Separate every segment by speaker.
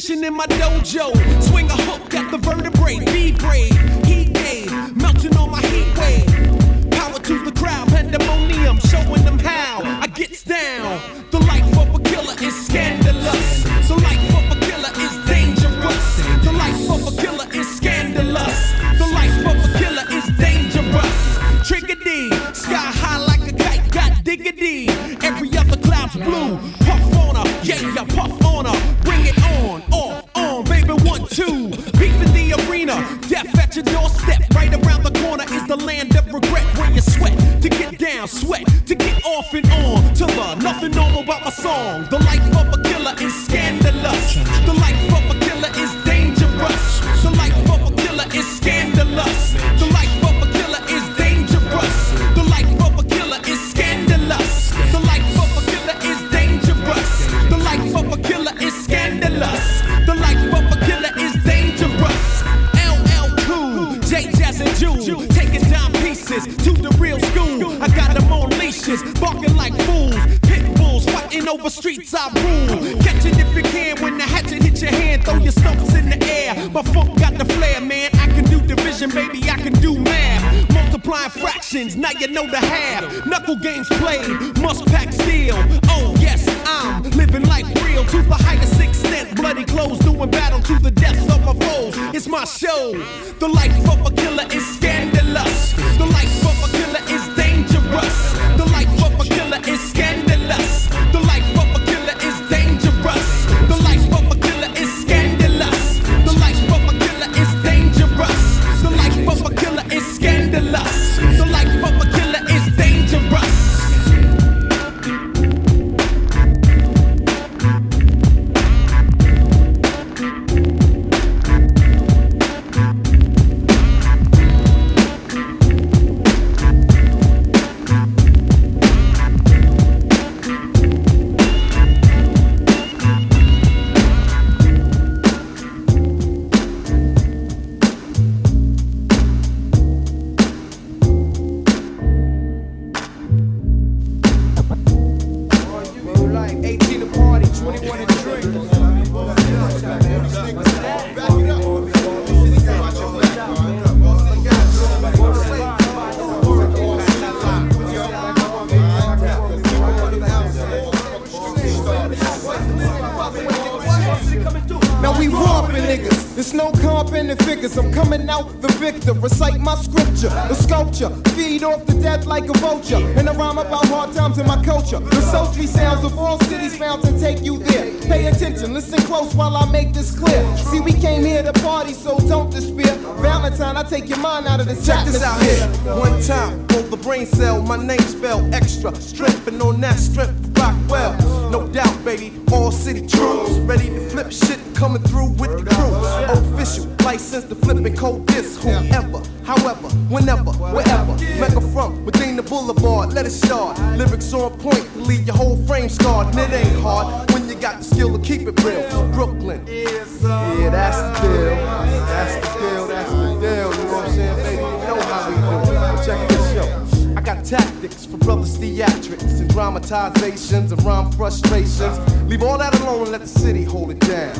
Speaker 1: magician in my dojo. Swing a hook at the vertebrae, be brave. Heat wave, melting on my heat wave. Power to the crowd, pandemonium, showing them how I gets down. The life of a killer is scandalous. Nothing normal about my song. The life of a killer is scandalous. The life of a killer is dangerous. The life of a over streets I rule. Catch it if you can when the hatchet hit your hand. Throw your stumps in the air. My funk got the flair, man. I can do division, baby. I can do math. Multiplying fractions, now you know the half. Knuckle games played, must pack steel. Oh yes, I'm living life real to the highest extent. Bloody clothes, doing battle to the deaths of my foes. It's my show. The life of a killer is scandalous. The life the
Speaker 2: figures. I'm coming out the victor. Recite my scripture, the sculpture. Feed off the dead like a vulture. And I rhyme about hard times in my culture. The sultry sounds of all cities found to take you there. Pay attention, listen close while I make this clear. See, we came here to party, so don't despair. Valentine, I take your mind out of this
Speaker 3: Check this out here. One time, broke the brain cell. My name spelled extra. Strength and on that strength, rock well. No doubt, baby. All city troops. Ready to flip shit coming through with the crew. Official, license to flip and code this. Whoever, however, whenever, wherever. Mega from within the boulevard. Let it start. Lyrics on point to leave your whole frame scarred. And it ain't hard when you got the skill to keep it real. Brooklyn. Yeah, that's the deal. Theatrics and dramatizations and rhyme frustrations. Leave all that alone and let the city hold it down.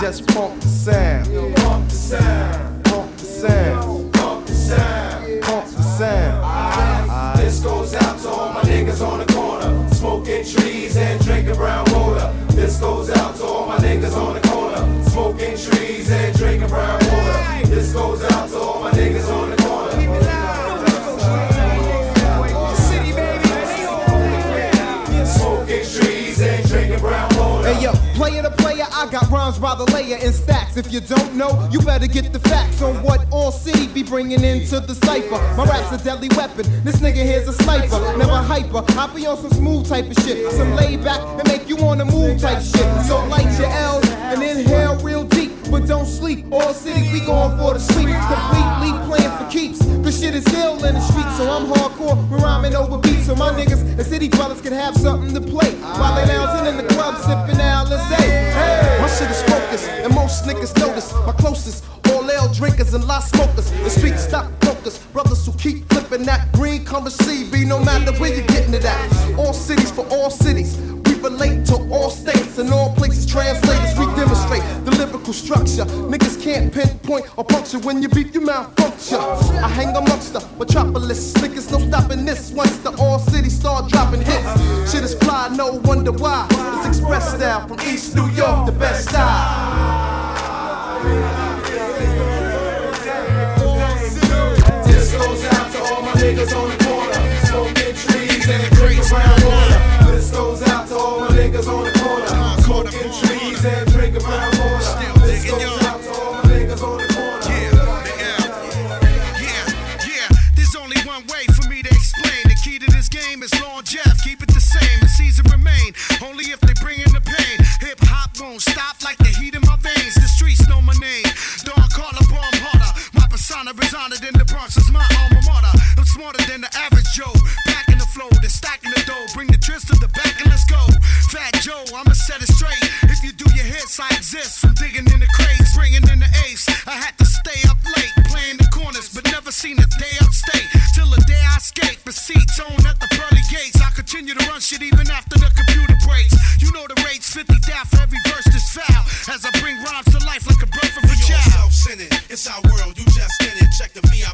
Speaker 3: Just pump the sound. Pump the sound. Pump the sound. Pump the sound. Pump the sound.
Speaker 4: This goes out to all my niggas on the
Speaker 2: player to player, I got rhymes by the layer in stacks. If you don't know, you better get the facts on what all city be bringing into the cipher. My rap's a deadly weapon. This nigga here's a sniper, never hyper. I be on some smooth type of shit, some laid back and make you wanna move type shit. So light your L's and inhale real deep. But don't sleep, all city we going for the sleep. Completely playing for keeps. Cause shit is ill in the street, so I'm.
Speaker 3: Lot smokers, and street stock brokers, brothers who keep flipping that green color CB, no matter where you're getting it at. All cities for all cities, we relate to all states and all places. Translators, we demonstrate the lyrical
Speaker 5: structure. Niggas can't pinpoint or puncture when you beat your malfunction. I hang amongst the metropolis. Niggas no stopping this once the all city start dropping hits. Shit is fly, no wonder why. It's express style from East New York, the best style.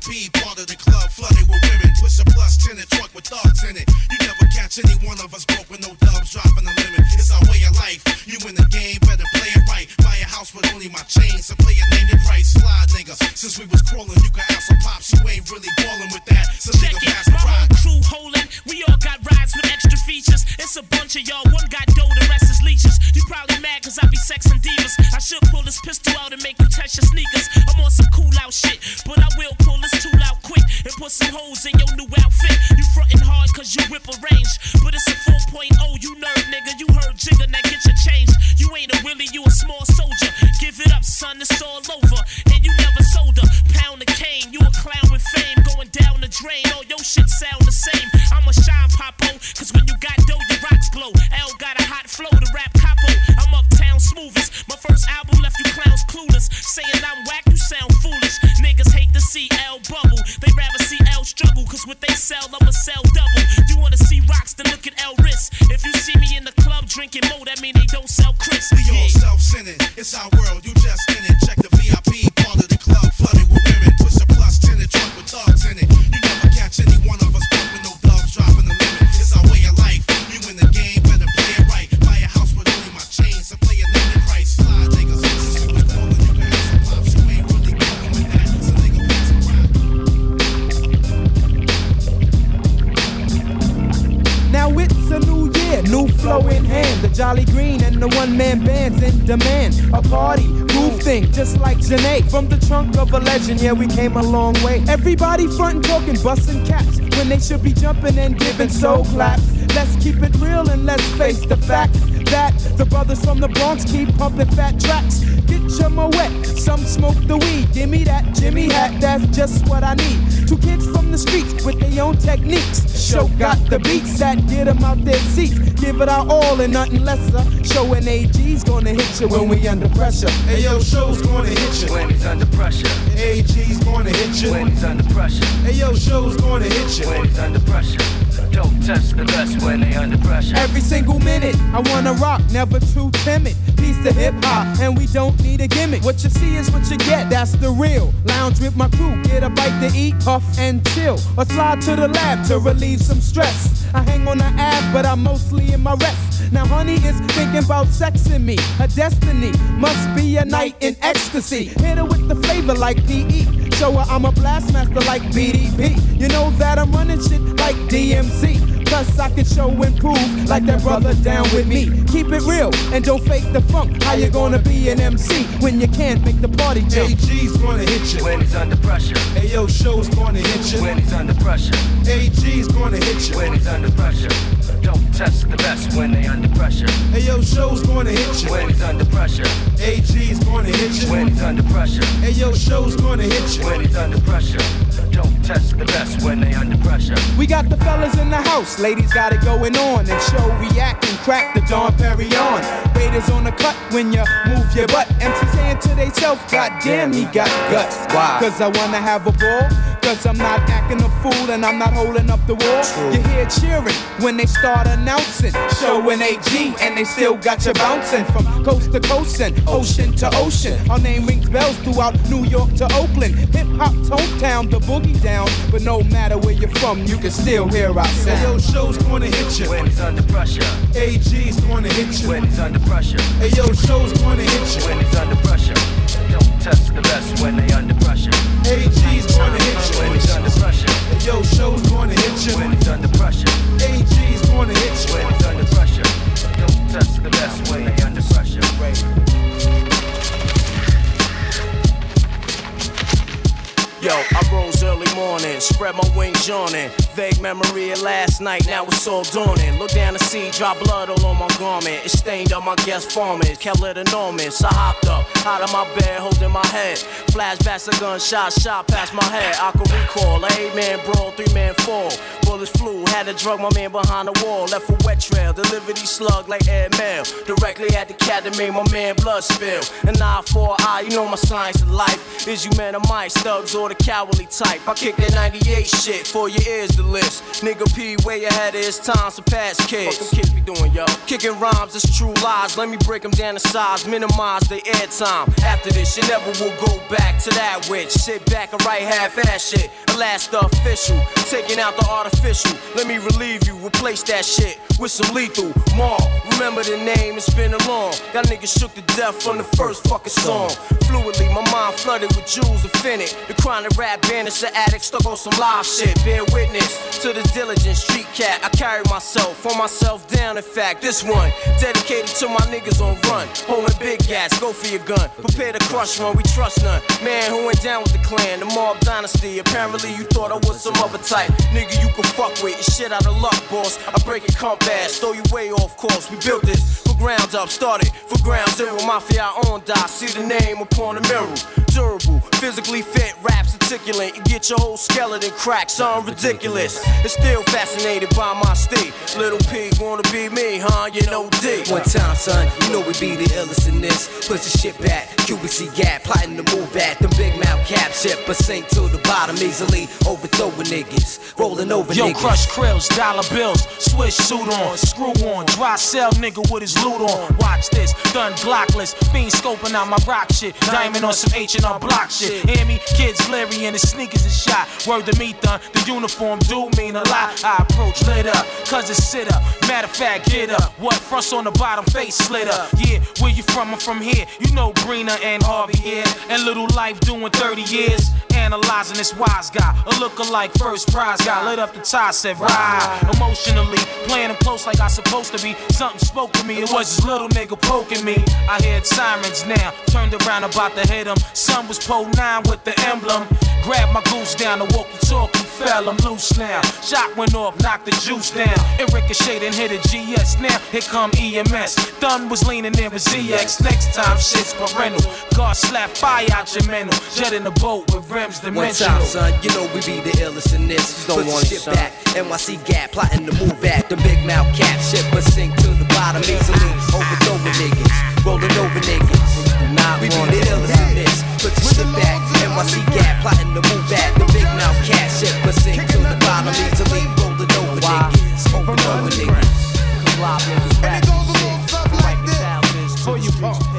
Speaker 6: VIP part of the club, flooded
Speaker 7: Saying
Speaker 8: demand. A party, groove thing, just like Janae. From the trunk of a legend, yeah, we came a long way. Everybody frontin' talking, bustin' caps. When they should be jumping and giving soul claps. Let's keep it real and let's face the facts brothers from the Bronx keep pumping fat tracks. Get your moet, some smoke the weed. Give me that Jimmy hat, that's just what I need. Two kids from the streets with their own techniques. Show got the beats that get them out their seats. Give it our all and nothing lesser. Showing AG's gonna hit you when we under pressure.
Speaker 5: Hey yo, show's gonna hit you.
Speaker 9: When he's under pressure,
Speaker 5: AG's gonna hit you.
Speaker 9: when he's under pressure,
Speaker 5: Hey yo, show's gonna hit you.
Speaker 9: when he's under pressure. Don't test the best when they under pressure.
Speaker 8: Every single minute, I wanna rock, never too timid. Piece to hip hop, and we don't need a gimmick. What you see is what you get, that's the real. Lounge with my crew, get a bite to eat, puff and chill. Or slide to the lab to relieve some stress. I hang on the ab, but I'm mostly in my rest. Now, honey is thinking about sexing me. A destiny must be a night in ecstasy. Hit her with the flavor like PE. Show her I'm a blast master like BDP. You know that I'm running shit like DMC. Plus, I can show and prove like that brother down with me. Keep it real and don't fake the funk. How you gonna be an MC when you can't make the party jump?
Speaker 5: AG's gonna hit you.
Speaker 9: When he's under pressure,
Speaker 5: Ayo, show's gonna hit you.
Speaker 9: when he's under pressure,
Speaker 5: AG's gonna hit you.
Speaker 9: when he's under pressure. Don't test the best when they under pressure.
Speaker 5: Hey yo, show's gonna hit you.
Speaker 9: When he's under pressure,
Speaker 5: AG's gonna hit you.
Speaker 9: when he's under pressure,
Speaker 5: Ayo, show's gonna hit you.
Speaker 9: when he's under pressure. Don't test the best when they under pressure.
Speaker 10: We got the fellas in the house, ladies got it going on. And show react and crack the Don on. Raiders on the cut when you move your butt. MC's saying to theyself, God damn, he got guts.
Speaker 11: Why?
Speaker 10: Cause I wanna have a ball. Cause I'm not acting a fool and I'm not holding up the wall. You hear cheering when they start announcing. Showing AG and they still got you bouncing from coast to coast and ocean to ocean. Our name rings bells throughout New York to Oakland. Hip hop, tone hometown, the boogie down. But no matter where you're from, you can still hear our
Speaker 4: Hey, yo, show's gonna hit you.
Speaker 9: When it's under pressure.
Speaker 4: AG's gonna hit you.
Speaker 9: When it's under pressure.
Speaker 4: Hey, yo, show's gonna hit you.
Speaker 9: When he's under pressure. Don't test the best when they under pressure.
Speaker 4: AG's gonna hit you When
Speaker 9: he's under pressure.
Speaker 4: Hey, yo, show's gonna hit you.
Speaker 9: When he's under pressure.
Speaker 4: AG's gonna hit you.
Speaker 9: When he's under pressure. Don't test the best when they under pressure.
Speaker 12: Yo, I rose early morning, spread my wings yawning. Vague memory of last night, now it's all dawning. Look down to see, drop blood all on my garment. It stained on my guest farmers, kept it enormous. I hopped up, out of my bed, holding my head. Flashbacks of gunshots shot past my head. I could recall a eight man brawl, three man fall. Bullets flew, had to drug my man behind the wall. Left a wet trail, delivered these slug like air mail. Directly at the cat that made my man blood spill. An eye for eye, you know my science of life. Is you men or mice, thugs or the cowardly type? I kick that 98 shit for your ears to list. Nigga P way ahead of his time, surpass kids. What them kids be doing, yo? Kicking rhymes, it's true lies. Let me break them down to size, minimize the airtime. After this, you never will go back to that witch. Sit back and write half ass shit. The last the official, taking out the artificial. Let me relieve you, replace that shit with some lethal. More, remember the name, it's been a long. Got niggas shook to death from the first fucking song. Fluidly, my mind flooded with jewels infinite. The chronic rap banished the addict, stuck on some live shit. Bear witness to the diligent street cat. I carry myself, on myself down. In fact, this one dedicated to my niggas on run. Holding big gas, go for your gun. Prepare to crush one, we trust none. Man who went down with the clan, the mob dynasty. Apparently, you thought I was some other type. Nigga, you can fuck with. Your shit out of luck, boss. I break it compass, throw you way off course. We built this for ground up, started for ground zero. Mafia on die, see the name upon the mirror. Durable, physically fit, raps articulate. You get your whole skeleton cracked, something ridiculous. It's still fascinated by my state. Little P wanna be me, huh? You know D.
Speaker 13: One time, son, you know we be the illest in this. Push the shit back, QBC gap, plotting to move at them big mouth cap shit, but sink to the bottom easily. Overthrowing niggas, rolling over
Speaker 14: Yo,
Speaker 13: niggas.
Speaker 14: crush krills, dollar bills, switch suit on, screw on, dry cell nigga with his loot on. Watch this, done glockless, fiend scoping out my rock shit, diamond on some H and R block shit. Hear me? Kids Larry and his sneakers is shot. Word to me, thun, the uniform do mean a lot. I approach lit up, cause it's sit up. Matter of fact, get up. What fronts on the bottom, face slit up. Yeah, where you from? I'm from here. You know Brina and Harvey here, and Little Life doing 30 years. Analyzing this wise guy, a look-alike first prize guy. Lit up the tie, said ride. Emotionally, playing close like I supposed to be. Something spoke to me, it was this little nigga poking me. I heard sirens now, turned around about to hit him. Son was pole nine with the emblem. Grabbed my goose down, the walkie talkie fell, I'm loose now. Shot went off, knocked the juice down. It ricocheted and hit a GS. Now here come EMS. Thun was leaning in with ZX. Next time shit's parental. God slap fire out your mental. Jet in the boat with rims
Speaker 13: One time, son, you know we be the illest in this.
Speaker 12: Don't
Speaker 13: Put
Speaker 12: want
Speaker 13: the shit
Speaker 12: son.
Speaker 13: back, NYC gap, plotting to move at the big mouth cap shit, but sink to the bottom easily. Overthrowing niggas, rolling over niggas. We be the illest in this. Put the shit back, NYC gap, plotting to move at the big mouth cap shit, but sink to the bottom easily. Rolling over niggas, overthrowing niggas.
Speaker 10: And it goes a little something like this. For you, Paul.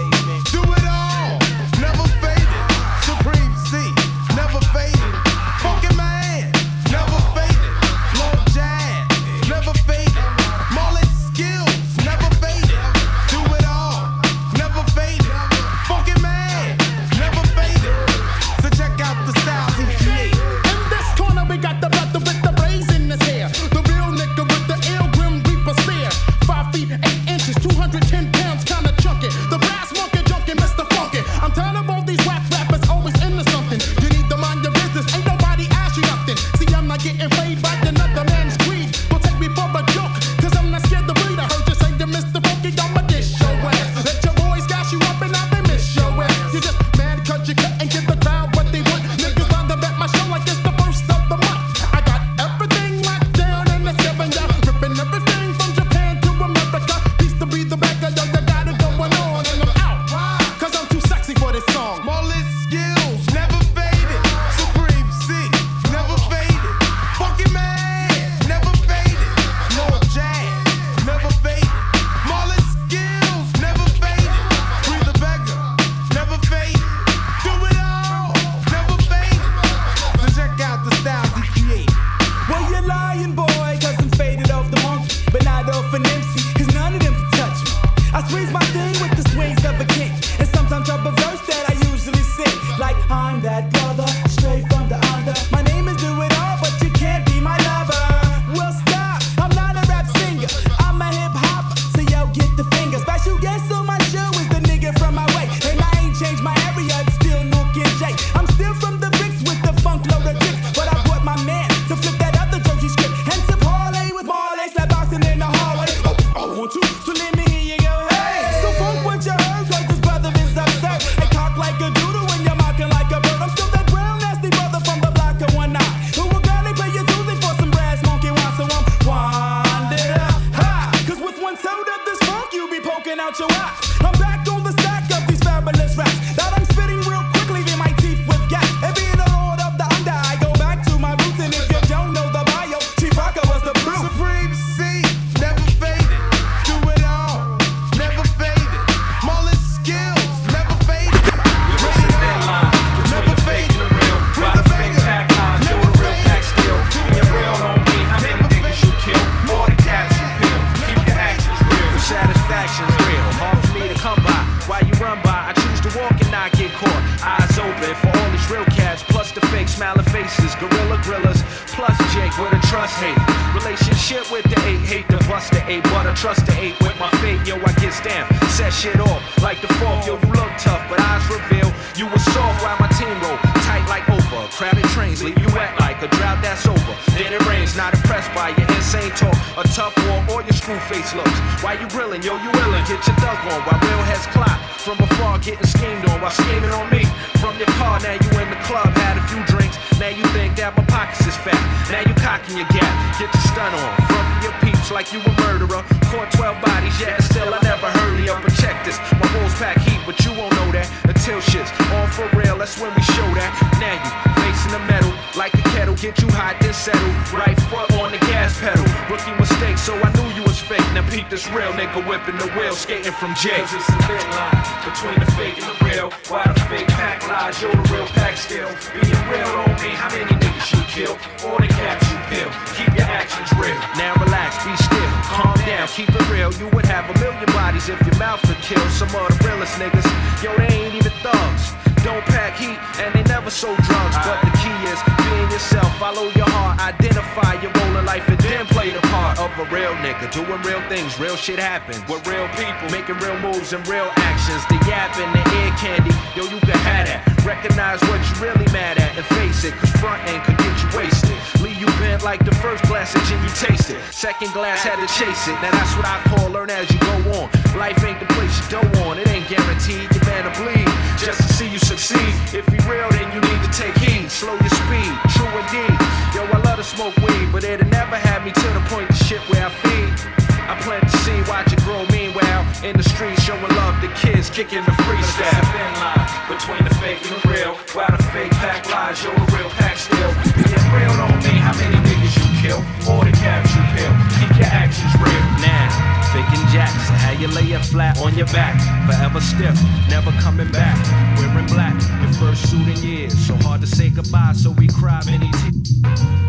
Speaker 12: Eight, but I trust the eight with my fate. Yo, I get stamped, set shit off like the fourth. Yo, you look tough, but eyes reveal you was soft while my team roll tight like over. Crowded trains leave you wet like a drought that's over. Then it rains, not impressed by your insane talk, a tough war, or your screw face looks. Why you grilling, yo, you willin', get your dug on while real heads clock. From afar, getting schemed on while scheming on me. From your car, now you in the club, had a few drinks. Now you think that my pockets is fat. Now you cocking your gap, get your stun on. Front your peeps like you a murderer. Caught 12 bodies, yeah, still I never heard of you. Check this, my wolves pack heat, but you won't know that until shit's on for real. That's when we show that. Now you facing the metal like a kettle, get you hot, then settle. Right foot on the gas pedal. Rookie mistake, so I knew you was fake. Now peep this real nigga whipping the wheel, skating from Jay. Cause it's a thin line between the fake and the real. Why the fake pack lies, you're the real pack still. Being real don't mean how many niggas you kill or the caps you peel. Keep your actions real. Now relax, be still, calm down, keep it real. You would have a million bodies if your mouth could kill some of the realest niggas. Yo, they ain't even thugs. Don't pack heat and they never sold drugs. But the key is being yourself, follow your heart, identify your role in life, and then play the part of a real nigga. Doing real things, real shit happens. With real people, making real moves and real actions. The yapping, the ear candy, yo, you can have that. Recognize what you really mad at and face it, cause front end could get you wasted. Leave you bent like the first glass and you taste it. Second glass had to chase it. Now that's what I call learn as you go on. Life ain't the place you go on, it ain't guaranteed. Your man to bleed just to see you succeed. If you real, then you need to take heed. Slow your speed, true indeed. Yo, I love to smoke weed, but it'll never have me to the point to shit where I feed. I plant the seed, watch it grow. Meanwhile, in the streets, showing love to kids, kicking the freestyle. It's a thin line between the fake and the real. While the fake pack lies, you're the real pack still. Being real don't mean how many niggas you kill or the caps you peel. Keep your actions real. Now, faking jacks, how you lay it flat on your back. Forever stiff, never coming back. Wearing black, your first suit in years. So hard to say goodbye, so we cry many tears.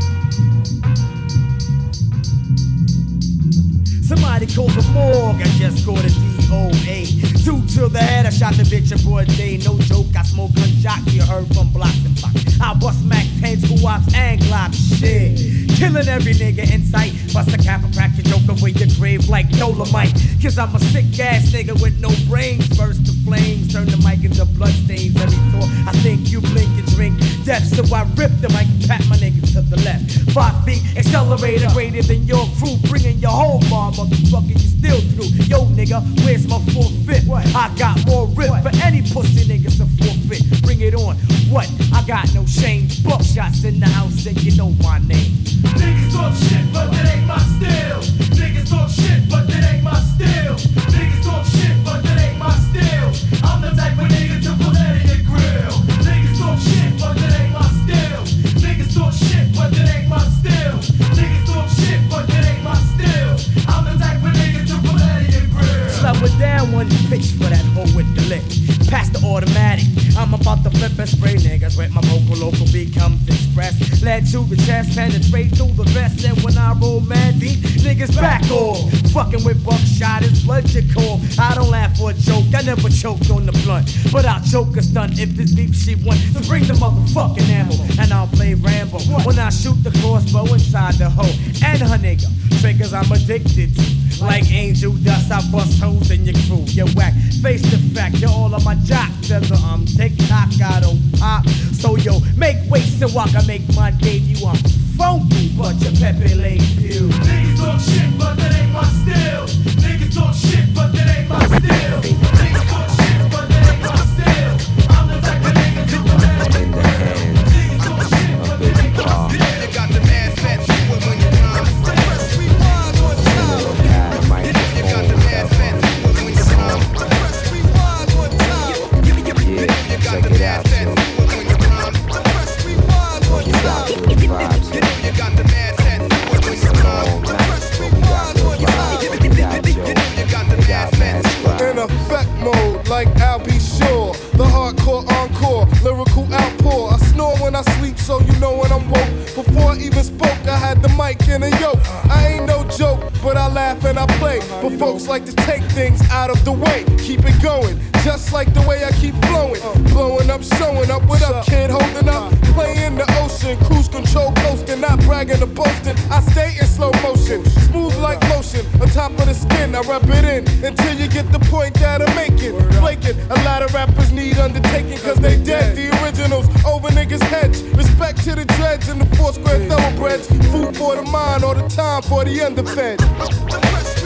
Speaker 15: Somebody called the morgue, I just called a DOA. Two to the head, I shot the bitch a broad day. No joke, I smoke gunshots, you heard from blocks and blocks. I bust Mac 10s, squats, and glocks. Shit. Killing every nigga in sight. Bust a cap and crack your joke away your grave like Dolomite. Cause I'm a sick ass nigga with no brains. Burst the flames, turn the mic into bloodstains. Every thought, I think you blink and drink death. So I rip the mic and pat my nigga to the left. Five feet, accelerator greater than your crew. Bringing your whole bar, motherfucker, you still through. Yo, nigga, where's my forfeit? I got more rip for any pussy niggas to forfeit. Bring it on. What? I got no shame. Buckshots in the house and you know my name.
Speaker 16: Niggas talk shit, but that ain't my style. Niggas talk shit, but that ain't my style. Niggas talk shit, but that ain't my style. I'm the type of nigga to put that in your grill. Niggas talk shit, but that ain't my style. Niggas talk shit, but that ain't my style. Niggas talk shit, but that ain't my style. I'm the type of nigga to put that in your grill.
Speaker 15: Slow it down you pitch for that hoe with the lick. Pass the automatic. I'm about to flip and spray niggas with my vocal local becomes expressed. Lead to the chest, penetrate through the vest. And when I roll mad deep, niggas back off. Fucking with buckshot is blood you call. I don't laugh for a joke, I never choked on the blunt. But I'll choke a stunt if this deep she wants. So bring the motherfucking ammo, and I'll play Rambo. When I shoot the crossbow inside the hoe. And her nigga, triggers I'm addicted to. Like angel dust, I bust holes in your crew. You whack, face the fact, you're all on my jock. Till the um TikTok, I don't pop. So yo, make way so I make my debut. I'm funky, but your Pepe Le Pew.
Speaker 16: Niggas talk shit, but that ain't my style. Niggas talk shit, but that ain't my style. But
Speaker 11: folks like to take things out of the way. Keep it going, just like the way I keep flowing. Blowing up, showing up, what up, kid? Holding up, playing the ocean, cruise control coasting, not bragging or boasting. I stay in slow motion, smooth like lotion. On top of the skin, I rub it in until you get the point that I'm making. Flaking, a lot of rappers need undertaking cause they dead. The originals over niggas' heads. Respect to the dreads and the four square thoroughbreds. Food for the mind, all the time for the underfed.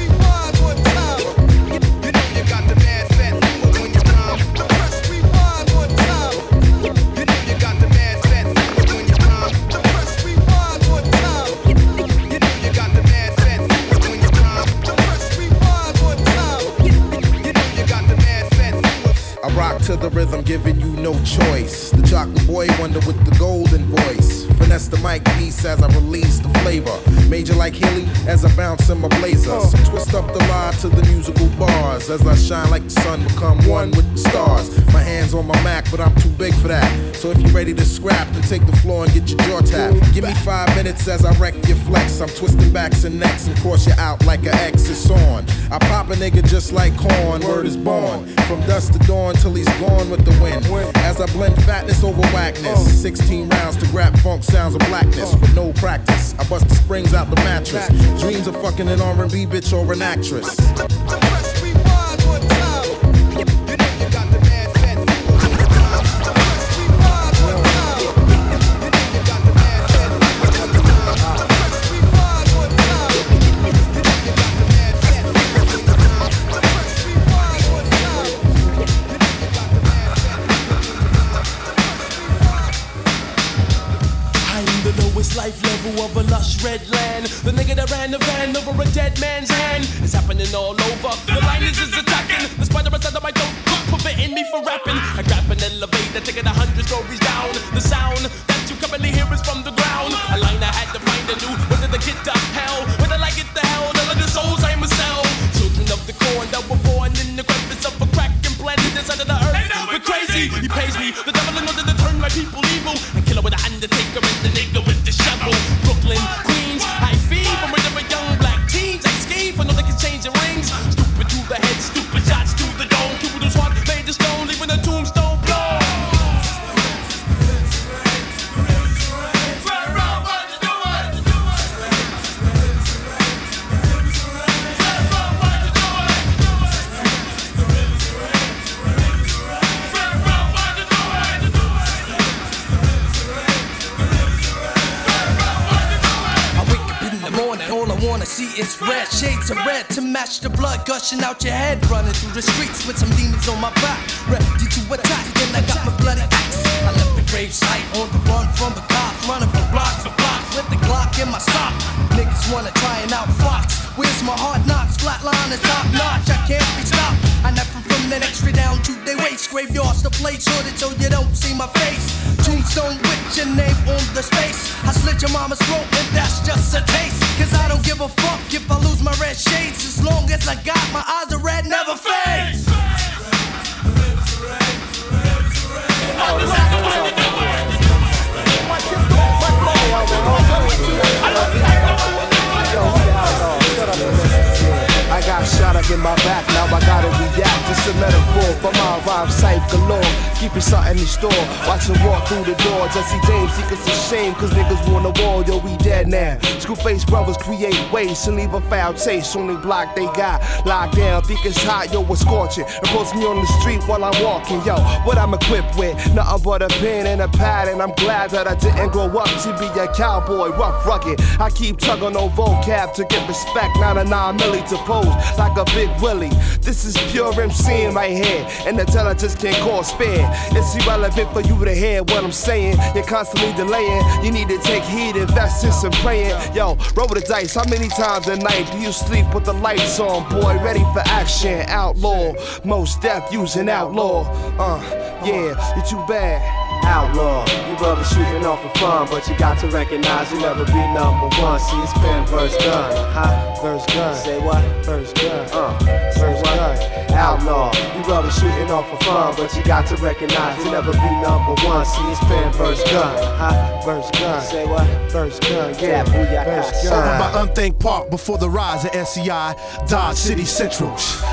Speaker 17: To the rhythm, giving you no choice. The chocolate boy wonder with the golden voice. Finesse the mic piece as I release the flavor. Major like Haley as I bounce in my blazer. So twist up the lie to the musical bars. As I shine like the sun, become one with the stars. My hands on my Mac, but I'm too big for that. So if you're ready to scrap, then take the floor and get your jaw tapped. Give me five minutes as I wreck your flex. I'm twisting backs and necks and course you out like an X is on. I pop a nigga just like corn, word is born. From dusk to dawn till he's gone with the wind. As I blend fatness over whackness. 16 rounds to grab funk sounds of blackness with no practice. I bust the springs out the mattress. Dreams of fucking an R&B bitch or an actress.
Speaker 18: The
Speaker 1: life level of a lush red land. The nigga that ran the van over a dead man's hand. It's happening all over. The liners is attacking. The spider inside of my throat, preventing me from rapping. I grab an elevator, take it a hundred stories down. The sound that you currently hear is from the ground. A line I had to find a new. Whether to get to hell, whether I get to hell, the souls I must sell. Children of the corn that were born in the crevice of a crack and planted inside of the earth. We're crazy. He pays me. The devil in order to turn my people evil. And kill her with the undertaker
Speaker 13: is red shades of red to match the blood gushing out your head. Running through the streets with some demons on my back, ready to attack. Then I got my bloody axe. I left the grave site on the run from the cops, running for blocks for blocks with the Glock in my sock. Niggas wanna try and out fox. Where's my hard knocks? Flatline is top notch. I can't be stopped. I neck them from the next tree down to they waist. Graveyards the place hooded so you don't see my face. Tombstone with your name on the space. I slit your mama's throat and that's just a taste. Cause I don't give a fuck if I lose my red shades. As long as I got my eyes are red, never fade.
Speaker 3: I got shot up in my back rhyme sight galore. Keeping something in the store. Watch him walk through the door. Jesse James, he gets ashamed, cause niggas want the wall, yo, we dead now. Screwface brothers create waste and leave a foul taste on block they got. Locked down, think it's hot, yo, it's scorching. And post me on the street while I'm walking, yo. What I'm equipped with, nothing but a pen and a pad, and I'm glad that I didn't grow up to be a cowboy, rough, rugged. I keep tugging on vocab to get respect, not a nine milli to pose like a big willie. This is pure MCing right here, and the talent just can cause fear. It's irrelevant for you to hear what I'm saying. You're constantly delaying. You need to take heed, invest in some praying. Yo, roll the dice. How many times a night do you sleep with the lights on, boy? Ready for action, outlaw. Most death using outlaw. Uh, yeah, you're too bad.
Speaker 19: Outlaw, you brother shooting off for fun, but you got to recognize you'll never be number one. See, it's pen verse gun, huh? Verse gun. Say what? Verse gun. Uh, verse gun. Outlaw, you brother shooting off for fun, but you got to recognize you'll never be number one. See, it's pen verse gun, huh? Verse gun. Say what? Verse gun. Yeah, verse
Speaker 5: Over
Speaker 19: gun.
Speaker 5: by Unthink Park before the rise of SCI, Dodge City Central.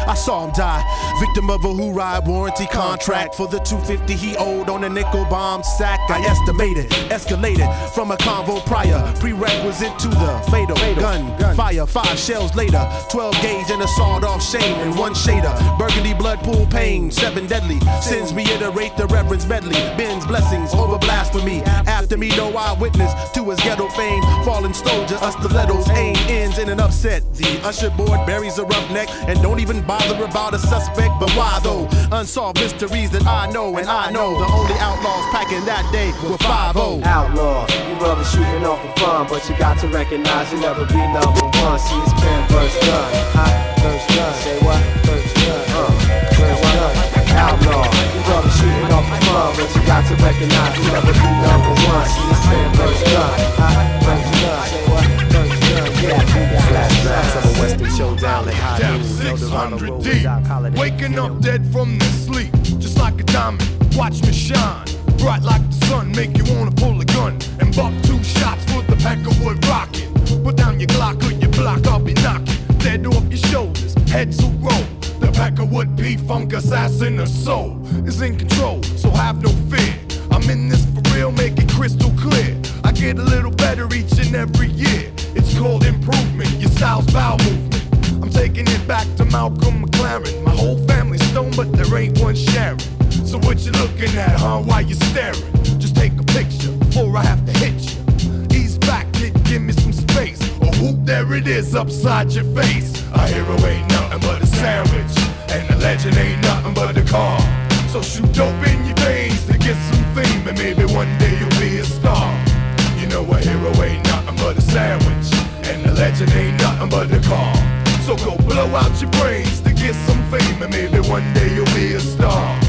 Speaker 5: I saw him die, victim of a who ride warranty contract for the 250 he owed on a nickel bomb sack. I estimated, escalated from a convo prior, prerequisite to the fatal gun, fire. Five shells later, 12 gauge and a sawed off shame and one shader. Burgundy blood pool pain, seven deadly sins. Reiterate the reverence medley. Ben's blessings over blasphemy. After me, no eyewitness to his ghetto fame. Fallen soldier, a stiletto's aim ends in an upset. The usher board buries a roughneck and don't even bother about a suspect. But why though? Unsolved mysteries that I know and I know. The only outlaws packing that day were 5
Speaker 19: Outlaw, you brother shooting off for fun, but you got to recognize you never be number one. See, it's pen verse gun, huh? Verse gun. Say what? Verse gun. Uh, verse gun. Outlaw, you brother shooting off for fun, but you got to recognize you never be number one. See, it's pen verse gun, huh? Verse gun. Say what? Verse gun. Yeah,
Speaker 10: Flashbacks of a Western showdown like high
Speaker 20: Down
Speaker 10: noon.
Speaker 20: 600 deep, waking up dead from the sleep, just like a diamond. Watch me shine, bright like the sun, make you wanna pull a gun and buck two shots for the pack of wood rocking. Put down your Glock or your block, I'll be knocking dead off your shoulders, heads will roll. The pack of wood P funk assassin, the soul is in control, so have no fear. I'm in this for real, make it crystal clear. I get a little better each and every year. It's called improvement, your style's bowel movement. I'm taking it back to Malcolm McLaren. My whole family's stoned, but there ain't one sharing. So what you looking at, huh? Why you staring? Just take a picture before I have to hit you. Ease back, kid, give me some space. Or whoop, there it is upside your face. A hero ain't nothing but a sandwich, and a legend ain't nothing but a car. So shoot dope in your veins to get some fame, and maybe one day you'll be a star. You know a hero ain't nothing but a sandwich, and a legend ain't nothing but a car. So go blow out your brains to get some fame, and maybe one day you'll be a star.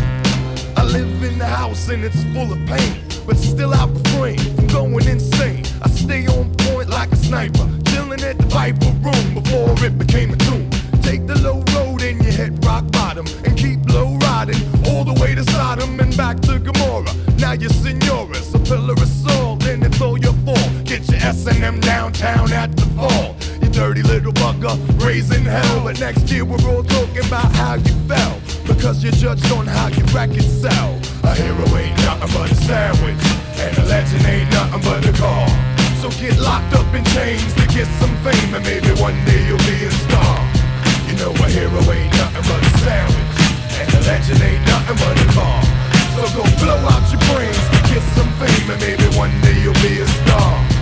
Speaker 20: I live in the house and it's full of pain, but still I refrain from going insane. I stay on point like a sniper, chilling at the Viper room before it became a tomb. Take the low road and you hit rock bottom, and keep low riding all the way to Sodom and back to Gomorrah. Now you're senoras, a pillar of salt, and it's all your fault. Get your S&M downtown at the fall. You dirty little bugger, raising hell. But next year we're all talking about how you fell. Because you're judged on how you rack and sell. A hero ain't nothing but a sandwich, and a legend ain't nothing but a car. So get locked up in chains to get some fame, and maybe one day you'll be a star. You know a hero ain't nothing but a sandwich, and a legend ain't nothing but a car. So go blow out your brains to get some fame, and maybe one day you'll be a star.